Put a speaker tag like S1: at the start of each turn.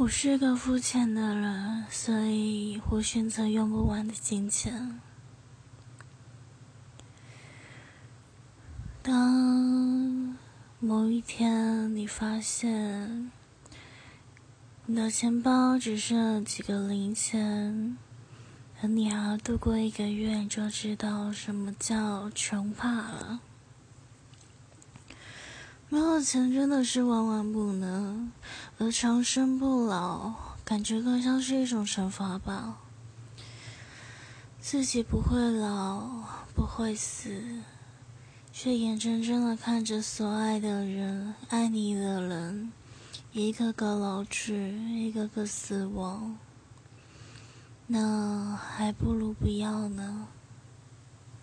S1: 我是个肤浅的人，所以我选择用不完的金钱。当某一天你发现你的钱包只剩几个零钱，而你还要度过一个月，你就知道什么叫穷怕了。没有钱真的是万万不能，而长生不老，感觉更像是一种惩罚吧。自己不会老，不会死，却眼睁睁的看着所爱的人、爱你的人，一个个老去，一个个死亡，那还不如不要呢。